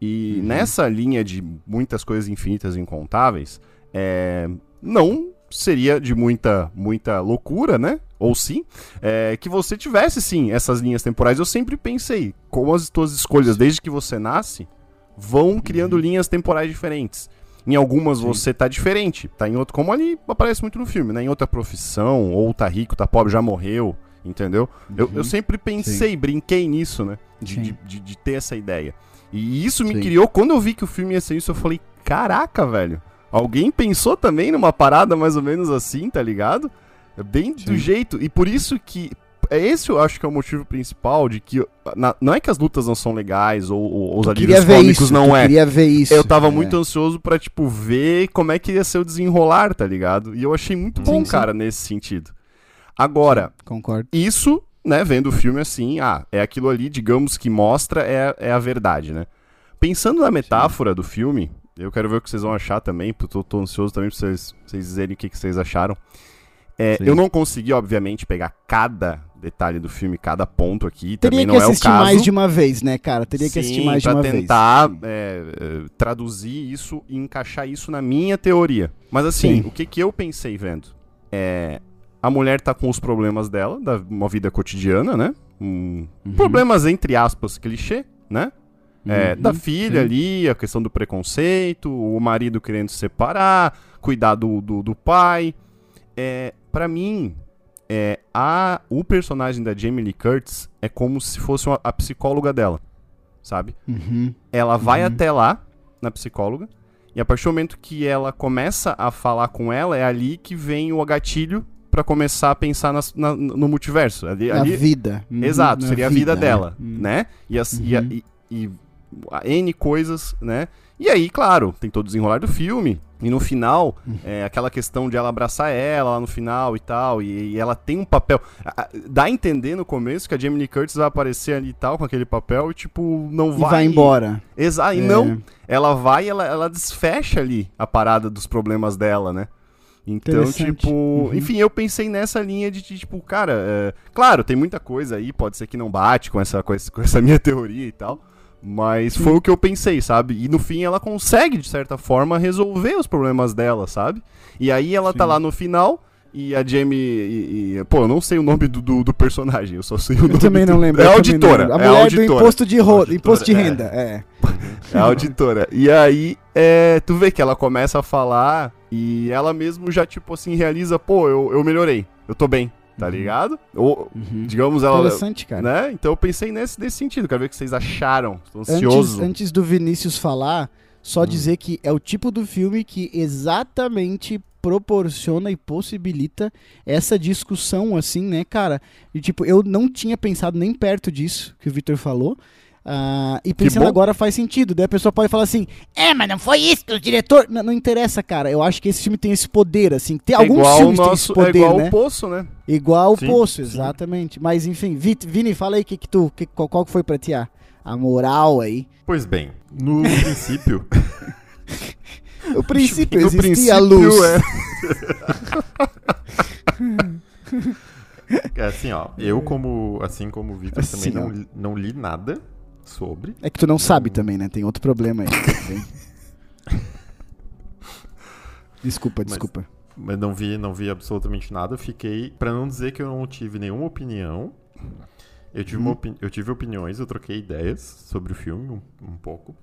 E Uhum. nessa linha de muitas coisas infinitas e incontáveis, é, não seria de muita, muita loucura, né? Ou sim, é, que você tivesse sim essas linhas temporais. Eu sempre pensei, como as tuas escolhas desde que você nasce vão criando linhas temporais diferentes. Em algumas Uhum. Sim. você tá diferente, tá em outro, como ali aparece muito no filme, né? Em outra profissão, ou tá rico, tá pobre, já morreu, entendeu? Eu, Uhum. eu sempre pensei, brinquei nisso, né? De, Sim. de, de- de ter essa ideia. E isso me Sim. criou, quando eu vi que o filme ia ser isso, eu falei, caraca, velho. Alguém pensou também numa parada mais ou menos assim, tá ligado? Bem do Sim. jeito. E por isso que. É esse eu acho que é o motivo principal de que. na- não é que as lutas não são legais ou, ou os alívios cômicos isso, não é. queria ver isso. Eu tava é. muito ansioso pra, tipo, ver como é que ia ser o desenrolar, tá ligado? E eu achei muito Sim, bom, sim. cara, nesse sentido. Agora, Concordo. isso, né, vendo o filme assim, ah, é aquilo ali, digamos, que mostra é, é a verdade, né? Pensando na metáfora do filme, eu quero ver o que vocês vão achar também, porque eu tô, ansioso também pra vocês, vocês dizerem o que, que vocês acharam. É, Sim. eu não consegui, obviamente, pegar cada detalhe do filme, cada ponto aqui, Teria também que não é o assistir caso. mais de uma vez, né, cara? Teria que assistir Sim, mais de pra uma tentar vez. é, é, traduzir isso e encaixar isso na minha teoria. Mas assim, Sim. o que, que eu pensei vendo? É, a mulher tá com os problemas dela, da uma vida cotidiana, né? Um- Uhum. Problemas, entre aspas, clichê, né? É, Uhum, da filha sim. ali, a questão do preconceito, o marido querendo se separar, cuidar do, do, do pai. É, para mim, é, a, o personagem da Jamie Lee Curtis é como se fosse uma- a psicóloga dela, sabe? Uhum. Ela vai Uhum. até lá, na psicóloga, e a partir do momento que ela começa a falar com ela, é ali que vem o gatilho pra começar a pensar nas- na- no multiverso. Ali, ali- vida. Uhum, Exato, na seria a vida dela, Uhum. né? E, as, e, a- Uhum. e- e a N coisas, né? E aí, claro, tem todo o desenrolar do filme. E no final, é, aquela questão de ela abraçar ela lá no final e tal. E, e ela tem um papel. a- Dá a entender no começo que a Jamie Lee Curtis vai aparecer ali e tal, com aquele papel, e tipo, não E vai. vai embora. Exato, e É. não. Ela vai e ela, ela desfecha ali a parada dos problemas dela, né? Então, tipo, Uhum. enfim, eu pensei nessa linha de, de, tipo, cara, é, claro, tem muita coisa aí, pode ser que não bate com essa, com essa, com essa minha <laughs> teoria e tal, mas foi o que eu pensei, sabe? E no fim ela consegue, de certa forma, resolver os problemas dela, sabe? E aí ela tá Sim. lá no final. E a Jamie. E, e- pô, eu não sei o nome do, do, do personagem, eu só sei o nome Eu também do- não <laughs> lembro. É auditora. lembro. A é mulher do auditora. imposto de, ro... Auditora, imposto de é. renda. É. É a auditora. E aí, é, tu vê que ela começa a falar e ela mesmo já, tipo assim, realiza, pô, eu, eu melhorei, eu tô bem, tá Uhum. ligado? Ou, Uhum. digamos, ela. Interessante, cara. Né? Então eu pensei nesse, nesse sentido, quero ver o que vocês acharam. Antes, ansioso. antes do Vinícius falar, só Hum. dizer que é o tipo do filme que exatamente proporciona e possibilita essa discussão, assim, né, cara? E, tipo, eu não tinha pensado nem perto disso que o Victor falou. Ah, e pensando agora faz sentido. Daí a pessoa pode falar assim: é, mas não foi isso que o diretor. Não, não interessa, cara. Eu acho que esse filme tem esse poder, assim. Tem é alguns igual o filmes têm esse nosso, poder, é igual né? o poço, né? Igual o Sim, Poço, sim. exatamente. Mas enfim, Vit, Vini, fala aí que que tu, que, qual, qual que foi pra ti a, a moral aí. Pois bem, no <laughs> princípio, <laughs> O princípio No existia a princípio, luz. é. <laughs> é assim, ó, eu como, assim como o Vitor Assim, também ó. não, não li nada sobre. É que tu não sabe também, né? Tem outro problema aí. <laughs> Tem- Desculpa, Mas- desculpa. Mas não vi, não vi absolutamente nada. Fiquei, Pra não dizer que eu não tive nenhuma opinião, eu tive, uma opini- eu tive opiniões, eu troquei ideias sobre o filme um, um pouco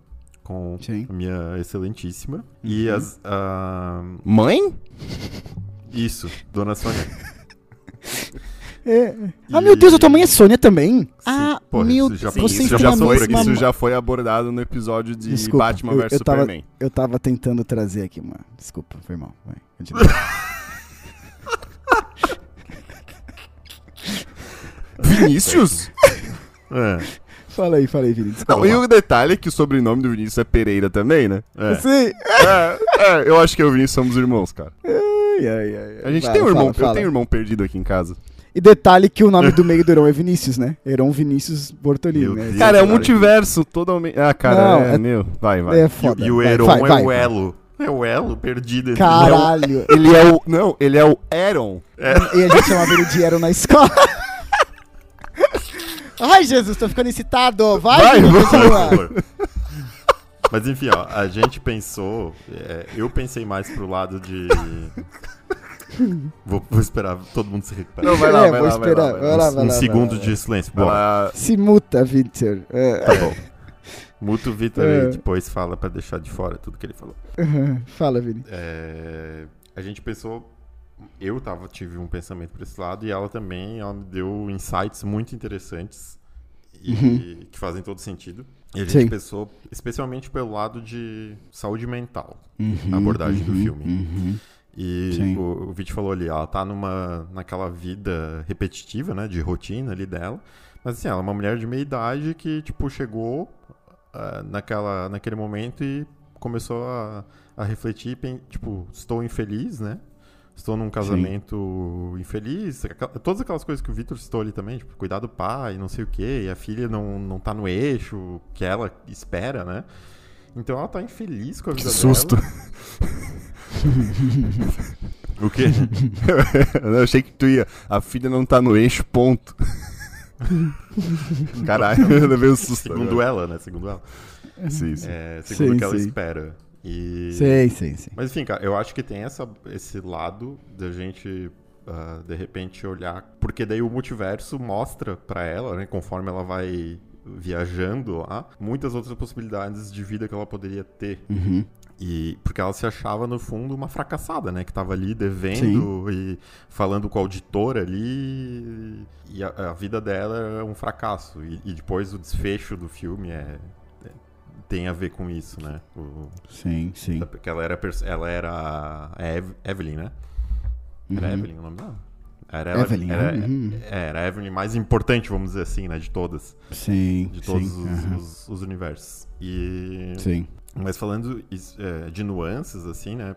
com Sim. a minha excelentíssima. E Uhum. as. ah, Mãe? isso, Dona Sônia. <laughs> É. Ah, E- meu Deus, a tua mãe é Sônia também? ah, Pô, meu isso já- Sim, vocês isso, têm já foi, mesma isso já foi abordado no episódio de Desculpa, Batman vs Superman. Eu tava tentando trazer aqui, mano. Desculpa, foi mal. Vai, continua. <laughs> Vinícius? É, fala aí, fala aí. Desculpa. Não, e o detalhe é que o sobrenome do Vinícius é Pereira também, né? é. Sim. É, é, eu acho que eu e o Vinícius somos irmãos, cara. Ai, ai, ai. A gente Fala, tem um irmão, fala, fala. eu tenho um irmão perdido aqui em casa. E detalhe que o nome do meio do Heron é Vinícius, né? Heron Vinícius Bortolini, Meu né? Deus. Cara, é um multiverso totalmente. Ah, cara, Não, é, é- meu. Vai, vai. É E, foda. e o Vai, Heron vai, é vai, o vai. elo. É o elo perdido. entre- Caralho. Ele é o. Não, ele é o Eron. E a gente chamava ele de Heron na escola. <laughs> Ai, Jesus, tô ficando excitado. Vai, Vai, vai. continua. Por favor. Mas enfim, ó, a gente pensou. é, eu pensei mais pro lado de. <laughs> Vou, vou esperar todo mundo se recuperar. Não, vai lá, É, vai vou lá, vai esperar, lá, vai vai lá. lá, um vai lá, segundo vai lá. de silêncio. Vai. Se muta, Victor. É, tá bom. Muta o Vitor É. aí, depois fala pra deixar de fora tudo que ele falou. uhum. <laughs> Fala, Vini. É, a gente pensou. Eu tava, tive um pensamento pra esse lado e ela também ela me deu insights muito interessantes e Uhum. que fazem todo sentido. E a gente Sim. pensou especialmente pelo lado de saúde mental, Uhum, a abordagem do uhum, filme. uhum. E Sim. o, o Vit falou ali, ela tá numa, naquela vida repetitiva, né, de rotina ali dela. Mas assim, ela é uma mulher de meia idade que, tipo, chegou ah, naquela, naquele momento e começou a, a refletir, pen- tipo, estou infeliz, né? Estou num casamento infeliz. aquela- Todas aquelas coisas que o Vitor citou ali também, tipo, cuidar do pai, não sei o quê, e a filha não, não tá no eixo que ela espera, né? Então ela tá infeliz com a Que vida susto. dela. <laughs> <laughs> O quê? <laughs> eu achei que tu ia. A filha não tá no eixo, ponto. <laughs> Caralho, eu levei um susto. Segundo agora. ela, né? Segundo ela. Sim, sim. É, segundo o que ela sim. espera. E... Sim, sim, sim. Mas enfim, cara, eu acho que tem essa, esse lado da gente, ah, de repente, olhar. Porque daí o multiverso mostra pra ela, né? Conforme ela vai viajando lá, muitas outras possibilidades de vida que ela poderia ter. Uhum. E porque ela se achava, no fundo, uma fracassada, né? Que tava ali devendo e falando com o auditor ali. E a, a vida dela é um fracasso. E, e depois o desfecho do filme é, é- tem a ver com isso, né? O- Sim, sim. porque ela era, ela era a Ev- Evelyn, né? Era Uhum. Evelyn o nome dela? Era ela- Evelyn, era? Uhum. é, era a Evelyn mais importante, vamos dizer assim, né? De todas. Sim, De todos sim. os, aham. os- os universos. E... Sim. Mas falando é, de nuances, assim, né?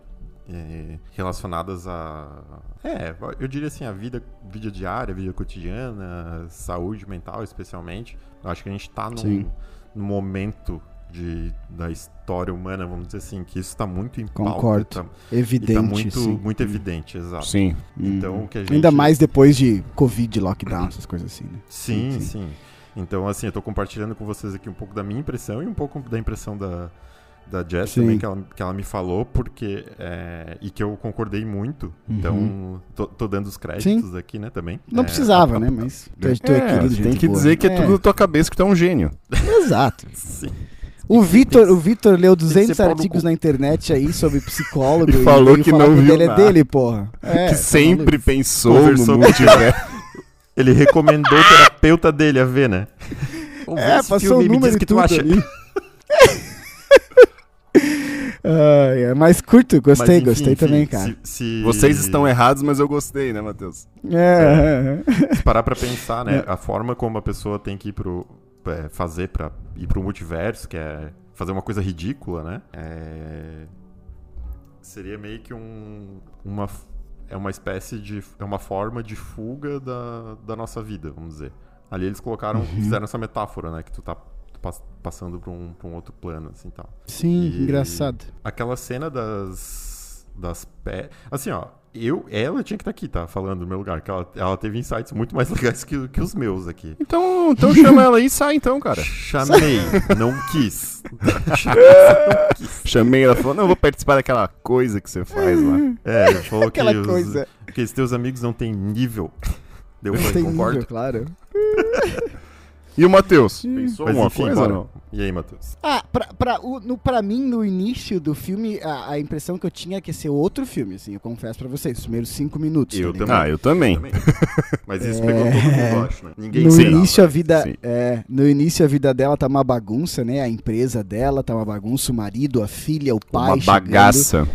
é, relacionadas a. É, eu diria assim, a vida, vida diária, vida cotidiana, saúde mental, especialmente. Eu acho que a gente tá Sim. num, num momento de, da história humana, vamos dizer assim, que isso tá muito em pauta. Concordo. Tá, Evidente, tá muito, sim. muito evidente, exato. Sim. Então, Uhum. o que a gente... Ainda mais depois de Covid, lockdown, essas coisas assim, né? Sim, Sim, sim, sim. Então, assim, eu tô compartilhando com vocês aqui um pouco da minha impressão e um pouco da impressão da, da Jess Sim. também, que ela, que ela me falou, porque. é, e que eu concordei muito. Então, tô, tô dando os créditos aqui, né, também. Não É, precisava, a- né? Mas tu é, tu é É, tem que boa. dizer que é, tudo da tua cabeça que tu é um gênio. <laughs> Exato. Sim. O Vitor, o Vitor leu que 200 ser pau no artigos na internet aí sobre psicólogo <laughs> E falou veio que não o viu dele é nada. dele, porra. <laughs> É, que tá sempre pensou Conversou no multiverso. Ele recomendou o terapeuta dele a ver, né? É, esse passou filme o e me número diz e que tu acha. Ai, é, mas curto, gostei, Mas, enfim, gostei enfim, também, cara. Se, se- Vocês estão errados, mas eu gostei, né, Matheus? É, <laughs> Se parar pra pensar, né? A forma como a pessoa tem que ir pro. é, fazer pra ir pro multiverso, que é fazer uma coisa ridícula, né? É, seria meio que um. Uma, é uma espécie de. É uma forma de fuga da, da nossa vida, vamos dizer. Ali eles colocaram. Fizeram essa metáfora, né? Que tu tá pas- passando pra um, pra um outro plano, assim tal. Sim, E- engraçado. Aquela cena das. das pé. Assim, ó. Eu, ela tinha que estar aqui, tá? Falando no meu lugar. Que ela, ela teve insights muito mais <laughs> legais que, que os meus aqui. Então, então chama ela aí e sai então, cara. Chamei, não quis. <laughs> Chamei ela e falou, não, eu vou participar daquela coisa que você faz lá. É, ele falou que, Aquela os, coisa. que os teus amigos não têm nível. <laughs> Deu Não tem concordo. nível, claro. E o Matheus? Pensou Mas alguma coisa bora. não? E aí, Matheus? Ah, pra, pra, o- no, pra mim, no início do filme, a, a impressão que eu tinha é que ia ser outro filme, assim, eu confesso pra vocês, os primeiros cinco minutos. Eu tá também. Ah, eu também. Também. <laughs> Mas isso pegou todo mundo, acho, né? Ninguém No esperava. início a vida, é, no início a vida dela tá uma bagunça, né? A empresa dela tá uma bagunça, o marido, a filha, o pai. Uma chegando. bagaça.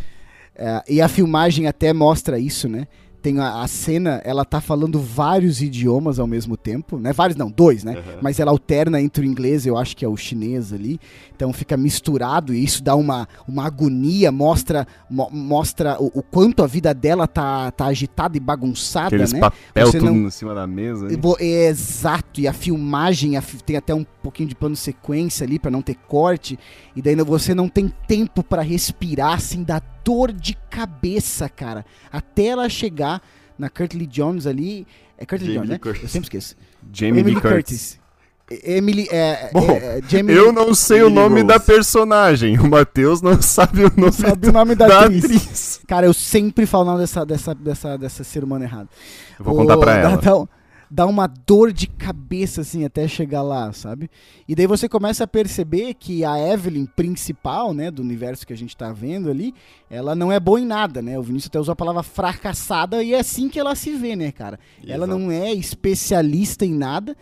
É, e a filmagem até mostra isso, né? Tem a, a cena, ela tá falando vários idiomas ao mesmo tempo, né? Vários não, dois, né? Aham. Mas ela alterna entre o inglês, eu acho que é o chinês ali. Então fica misturado e isso dá uma, uma agonia, mostra, mo- mostra o, o quanto a vida dela tá, tá agitada e bagunçada, Aqueles né? papel Você tudo não- em cima da mesa. É exato, e a filmagem a tem até um pouquinho de plano sequência ali pra não ter corte, e daí não- você não tem tempo pra respirar, assim, dá dor de cabeça, cara. Até ela chegar na Curtly Jones ali. É Curtly Jamie Jones, né? Curtis. Eu sempre esqueço. Jamie Lee Curtis. E- Emily. É, Bom, é, é, Jamie Eu não sei o Emily nome Rose. da personagem. O Matheus não <laughs> sabe o nome sabe o nome da, da atriz. atriz. Cara, eu sempre falo o nome dessa, dessa, dessa, dessa ser humano errado. Eu vou contar Ô, pra ela. Dá, dá uma dor de cabeça, assim, até chegar lá, sabe? E daí você começa a perceber que a Evelyn principal, né, do universo que a gente tá vendo ali, ela não é boa em nada, né? O Vinícius até usou a palavra fracassada e é assim que ela se vê, né, cara? Ela Exato. não é especialista em nada.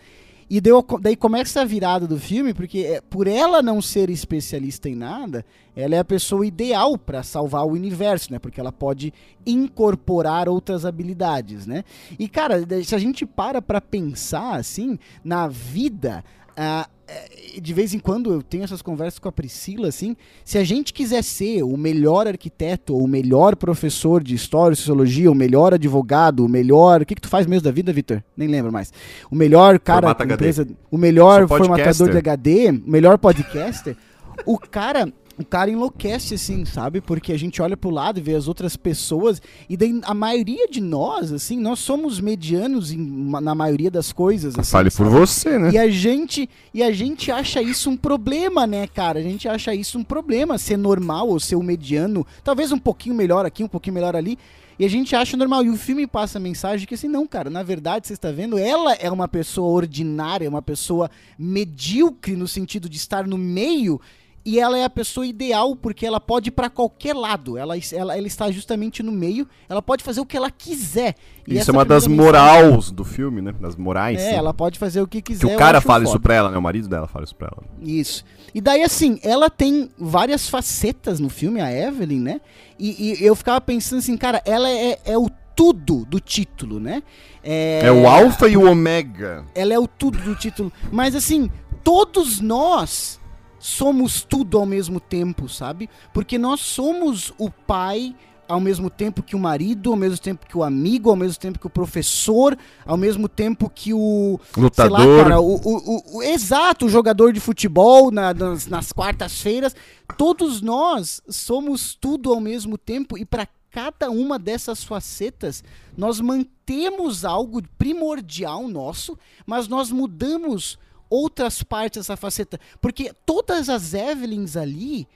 E deu, daí começa a virada do filme, porque é, por ela não ser especialista em nada, ela é a pessoa ideal para salvar o universo, né? Porque ela pode incorporar outras habilidades, né? E cara, se a gente para para pensar assim na vida, ah, é, de vez em quando eu tenho essas conversas com a Priscila, assim, se a gente quiser ser o melhor arquiteto, ou o melhor professor de história e sociologia, o melhor advogado, o melhor. O que, que tu faz mesmo da vida, Vitor? Nem lembro mais. O melhor cara da empresa, o melhor formatador de HD, o melhor podcaster, <laughs> o cara o cara enlouquece, assim, sabe? Porque a gente olha pro lado e vê as outras pessoas, e daí a maioria de nós, assim, nós somos medianos em, na maioria das coisas. Assim, Fale sabe? por você, né? E a, gente, e a gente acha isso um problema, né, cara? A gente acha isso um problema, ser normal ou ser o mediano, talvez um pouquinho melhor aqui, um pouquinho melhor ali. E a gente acha normal. E o filme passa a mensagem que assim, não, cara, na verdade, você está vendo, ela é uma pessoa ordinária, uma pessoa medíocre no sentido de estar no meio e ela é a pessoa ideal porque ela pode ir para qualquer lado. Ela, ela, ela, está justamente no meio. Ela pode fazer o que ela quiser. E isso é uma das morais do filme, né? Das morais. É, sim. ela pode fazer o que quiser. Que o cara fala foda. isso pra ela, né? O marido dela fala isso pra ela. Isso. E daí, assim, ela tem várias facetas no filme, a Evelyn, né? E, e eu ficava pensando assim, cara, ela é, é o tudo do título, né? É, é o alfa e o ômega. Ela é o tudo do título. Mas, assim, todos nós somos tudo ao mesmo tempo, sabe? Porque nós somos o pai ao mesmo tempo que o marido, ao mesmo tempo que o amigo, ao mesmo tempo que o professor, ao mesmo tempo que o lutador, sei lá, cara, o, o, o, exato, o jogador de futebol na, nas, nas quartas-feiras. Todos nós somos tudo ao mesmo tempo e para cada uma dessas facetas nós mantemos algo primordial nosso, mas nós mudamos outras partes dessa faceta. Porque todas as Evelyns ali.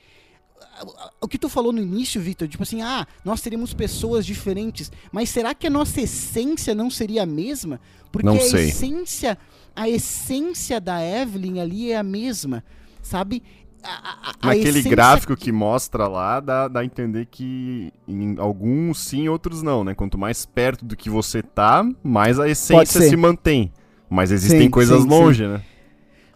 O que tu falou no início, Victor, tipo assim, ah, nós teríamos pessoas diferentes, mas será que a nossa essência não seria a mesma? Porque não a sei. essência, a essência da Evelyn ali é a mesma, sabe? A, a, Naquele gráfico que... que... mostra lá, dá, dá a entender que em alguns sim, outros não, né? Quanto mais perto do que você tá, mais a essência se mantém. Mas existem sim, coisas sim, longe, sim. né?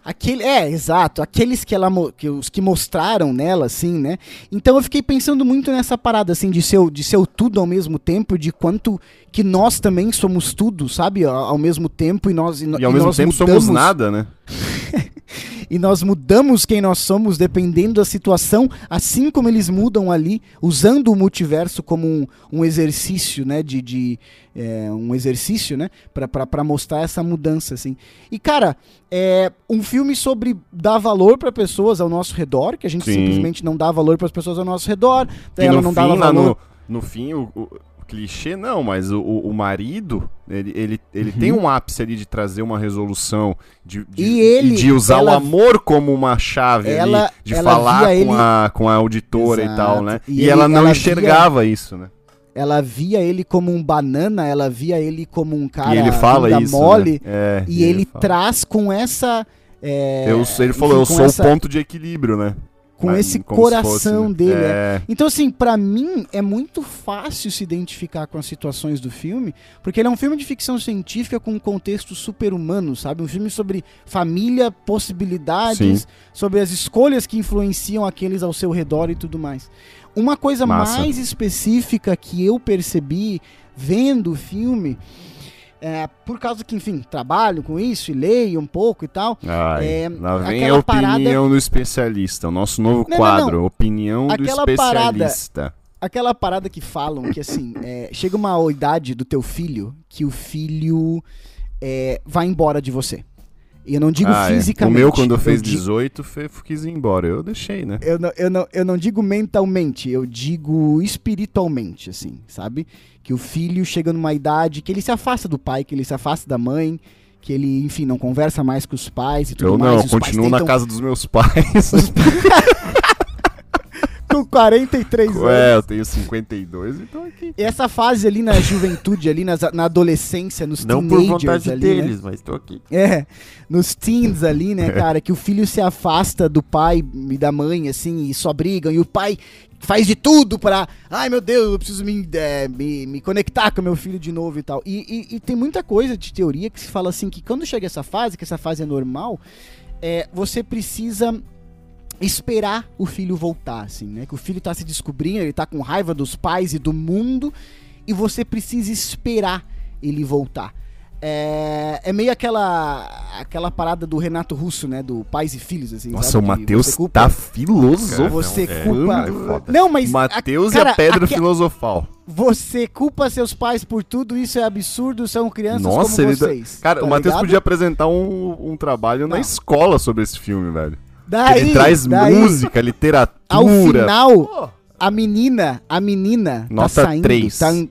Aquele, é, exato. Aqueles que ela que os que mostraram nela, assim, né? Então eu fiquei pensando muito nessa parada, assim, de ser, de ser tudo ao mesmo tempo, de quanto que nós também somos tudo, sabe? Ao, ao mesmo tempo e nós. E, e ao e mesmo tempo mudamos... somos nada, né? E nós mudamos quem nós somos dependendo da situação, assim como eles mudam ali, usando o multiverso como um, um exercício, né, de, de é, um exercício, né, para mostrar essa mudança, assim. E cara, é um filme sobre dar valor para pessoas ao nosso redor, que a gente Sim. simplesmente não dá valor para as pessoas ao nosso redor, daí ela não fim, dava valor. No, no fim, o, o clichê, não, mas o, o marido, ele, ele, ele uhum. tem um ápice ali de trazer uma resolução, de, de, e ele, de usar ela, o amor como uma chave ela, ali, de falar com, ele... a, com a auditora Exato. e tal, né? E, e ele, ela não ela enxergava via... isso, né? ela via ele como um banana, ela via ele como um cara e ele fala isso, mole, né? é, e, e ele, ele traz com essa... É, eu, ele falou, enfim, eu sou essa... o ponto de equilíbrio, né? Com Mas, esse coração fosse, dele. É. É. Então, assim, para mim é muito fácil se identificar com as situações do filme, porque ele é um filme de ficção científica com um contexto super humano, sabe? Um filme sobre família, possibilidades, Sim. sobre as escolhas que influenciam aqueles ao seu redor e tudo mais. Uma coisa Massa. mais específica que eu percebi vendo o filme é, por causa que, enfim, trabalho com isso e leio um pouco e tal. Ai, é, lá vem a opinião parada... do especialista, o nosso novo não, quadro, não, não. opinião aquela do especialista. Parada, aquela parada que falam que, assim, é, chega uma idade do teu filho que o filho é, vai embora de você. E eu não digo ah, fisicamente. É. O meu, quando fez digo... 18, foi, quis ir embora. Eu deixei, né? Eu não, eu, não, eu não digo mentalmente, eu digo espiritualmente, assim, sabe? Que o filho chega numa idade que ele se afasta do pai, que ele se afasta da mãe, que ele, enfim, não conversa mais com os pais e tudo eu mais. Eu não, eu continuo na casa dos meus pais. <laughs> com 43 anos. Ué, eu tenho 52 e tô aqui. E essa fase ali na juventude, ali nas- na adolescência, nos Não por teenagers vontade ali, deles, né? mas tô aqui. É, nos teens ali, né, <laughs> cara, que o filho se afasta do pai e da mãe, assim, e só brigam, e o pai faz de tudo pra, ai meu Deus, eu preciso me, é, me, me conectar com meu filho de novo e tal. E, e- e tem muita coisa de teoria que se fala assim, que quando chega essa fase, que essa fase é normal, é, você precisa esperar o filho voltar, assim, né? Que o filho tá se descobrindo, ele tá com raiva dos pais e do mundo, e você precisa esperar ele voltar. É, é meio aquela aquela parada do Renato Russo, né? Do pais e filhos, assim. Nossa, sabe? o Matheus culpa- tá filoso. Você É, culpa. é. Não, mas. Matheus a- e a pedra aque- filosofal. Você culpa seus pais por tudo, isso é absurdo, são crianças Nossa, como tá- vocês. Cara, tá o Matheus podia apresentar um, um trabalho na Não. escola sobre esse filme, velho. Daí, ele traz daí, música, literatura. Ao final, a menina, a menina Nota tá saindo, três. tá an-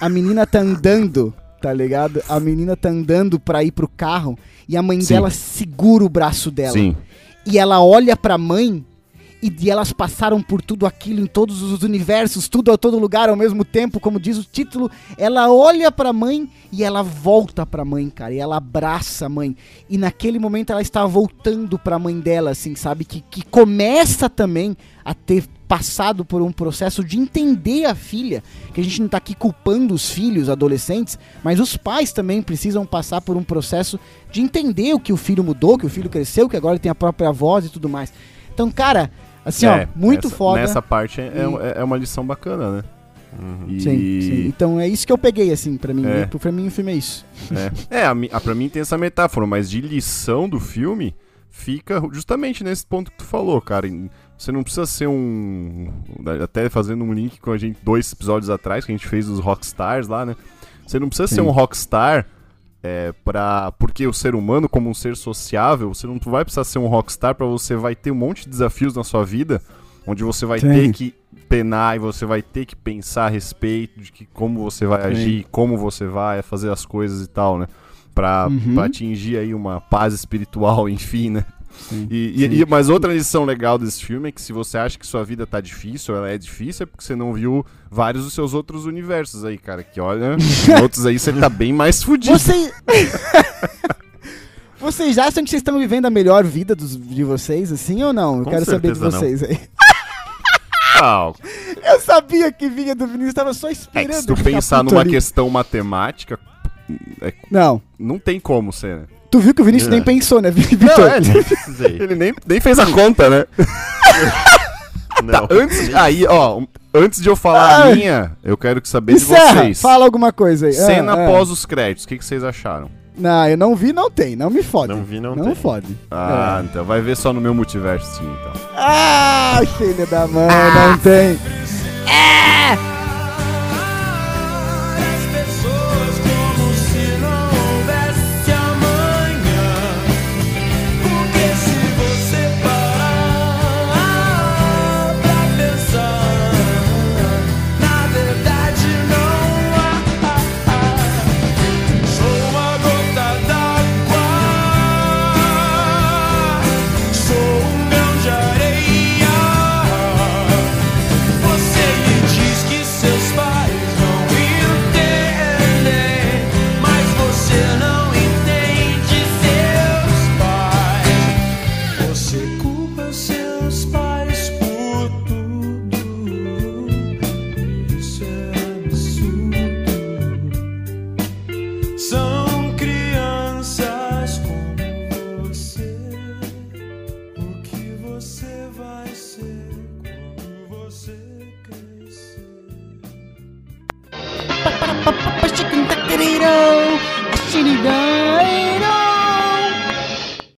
a menina tá andando, tá ligado? A menina tá andando pra ir pro carro e a mãe Sim. dela segura o braço dela. Sim. E ela olha pra mãe e de elas passaram por tudo aquilo em todos os universos, tudo a todo lugar ao mesmo tempo, como diz o título. Ela olha pra mãe e ela volta pra mãe, cara, e ela abraça a mãe. E naquele momento ela está voltando pra mãe dela, assim, sabe? Que, que começa também a ter passado por um processo de entender a filha, que a gente não tá aqui culpando os filhos, adolescentes, mas os pais também precisam passar por um processo de entender o que o filho mudou, que o filho cresceu, que agora ele tem a própria voz e tudo mais. Então, cara, assim, É, ó, muito nessa- foda. Nessa parte é, E- é, é uma lição bacana, né? Uhum. E- Sim, sim. Então é isso que eu peguei, assim, pra mim. É. né? Pra mim o filme é isso. É, é a, a, pra mim tem essa metáfora, mas de lição do filme fica justamente nesse ponto que tu falou, cara. Em- Você não precisa ser um. Até fazendo um link com a gente dois episódios atrás, que a gente fez os rockstars lá, né? Você não precisa ser Sim. um rockstar é, pra. Porque o ser humano, como um ser sociável, você não vai precisar ser um rockstar pra você vai ter um monte de desafios na sua vida, onde você vai Sim. ter que penar e você vai ter que pensar a respeito de que, como você vai Sim. agir, como você vai fazer as coisas e tal, né? Pra, Uhum. pra atingir aí uma paz espiritual, <laughs> enfim, né? Sim. E, Sim. e, mas outra lição legal desse filme é que se você acha que sua vida tá difícil, ela é difícil, é porque você não viu vários dos seus outros universos aí, cara. Que olha, <laughs> outros aí você tá bem mais fudido. Você... <laughs> vocês acham que vocês estão vivendo a melhor vida dos, de vocês, assim, ou não? Eu Com quero saber de certeza não. vocês aí. Eu sabia que vinha do Vinícius, tava só é esperando. que se tu pensar numa ali. questão matemática, Não. não tem como ser, né? Tu viu que o Vinícius É. nem pensou, né, <laughs> Vitor? Não, é, ele, <laughs> Precisei. ele nem, nem fez a conta, né? <laughs> Não. Antes, aí, ó, antes de eu falar a minha, eu quero que saber de Encerra, vocês. fala alguma coisa aí. Cena Ah, ah. após os créditos, o que, que vocês acharam? Não, eu não vi, não tem. Não me fode. Não vi, não Não tem. fode. Ah, então vai ver só no meu multiverso, sim, então. Ah, filha da mãe, não tem. As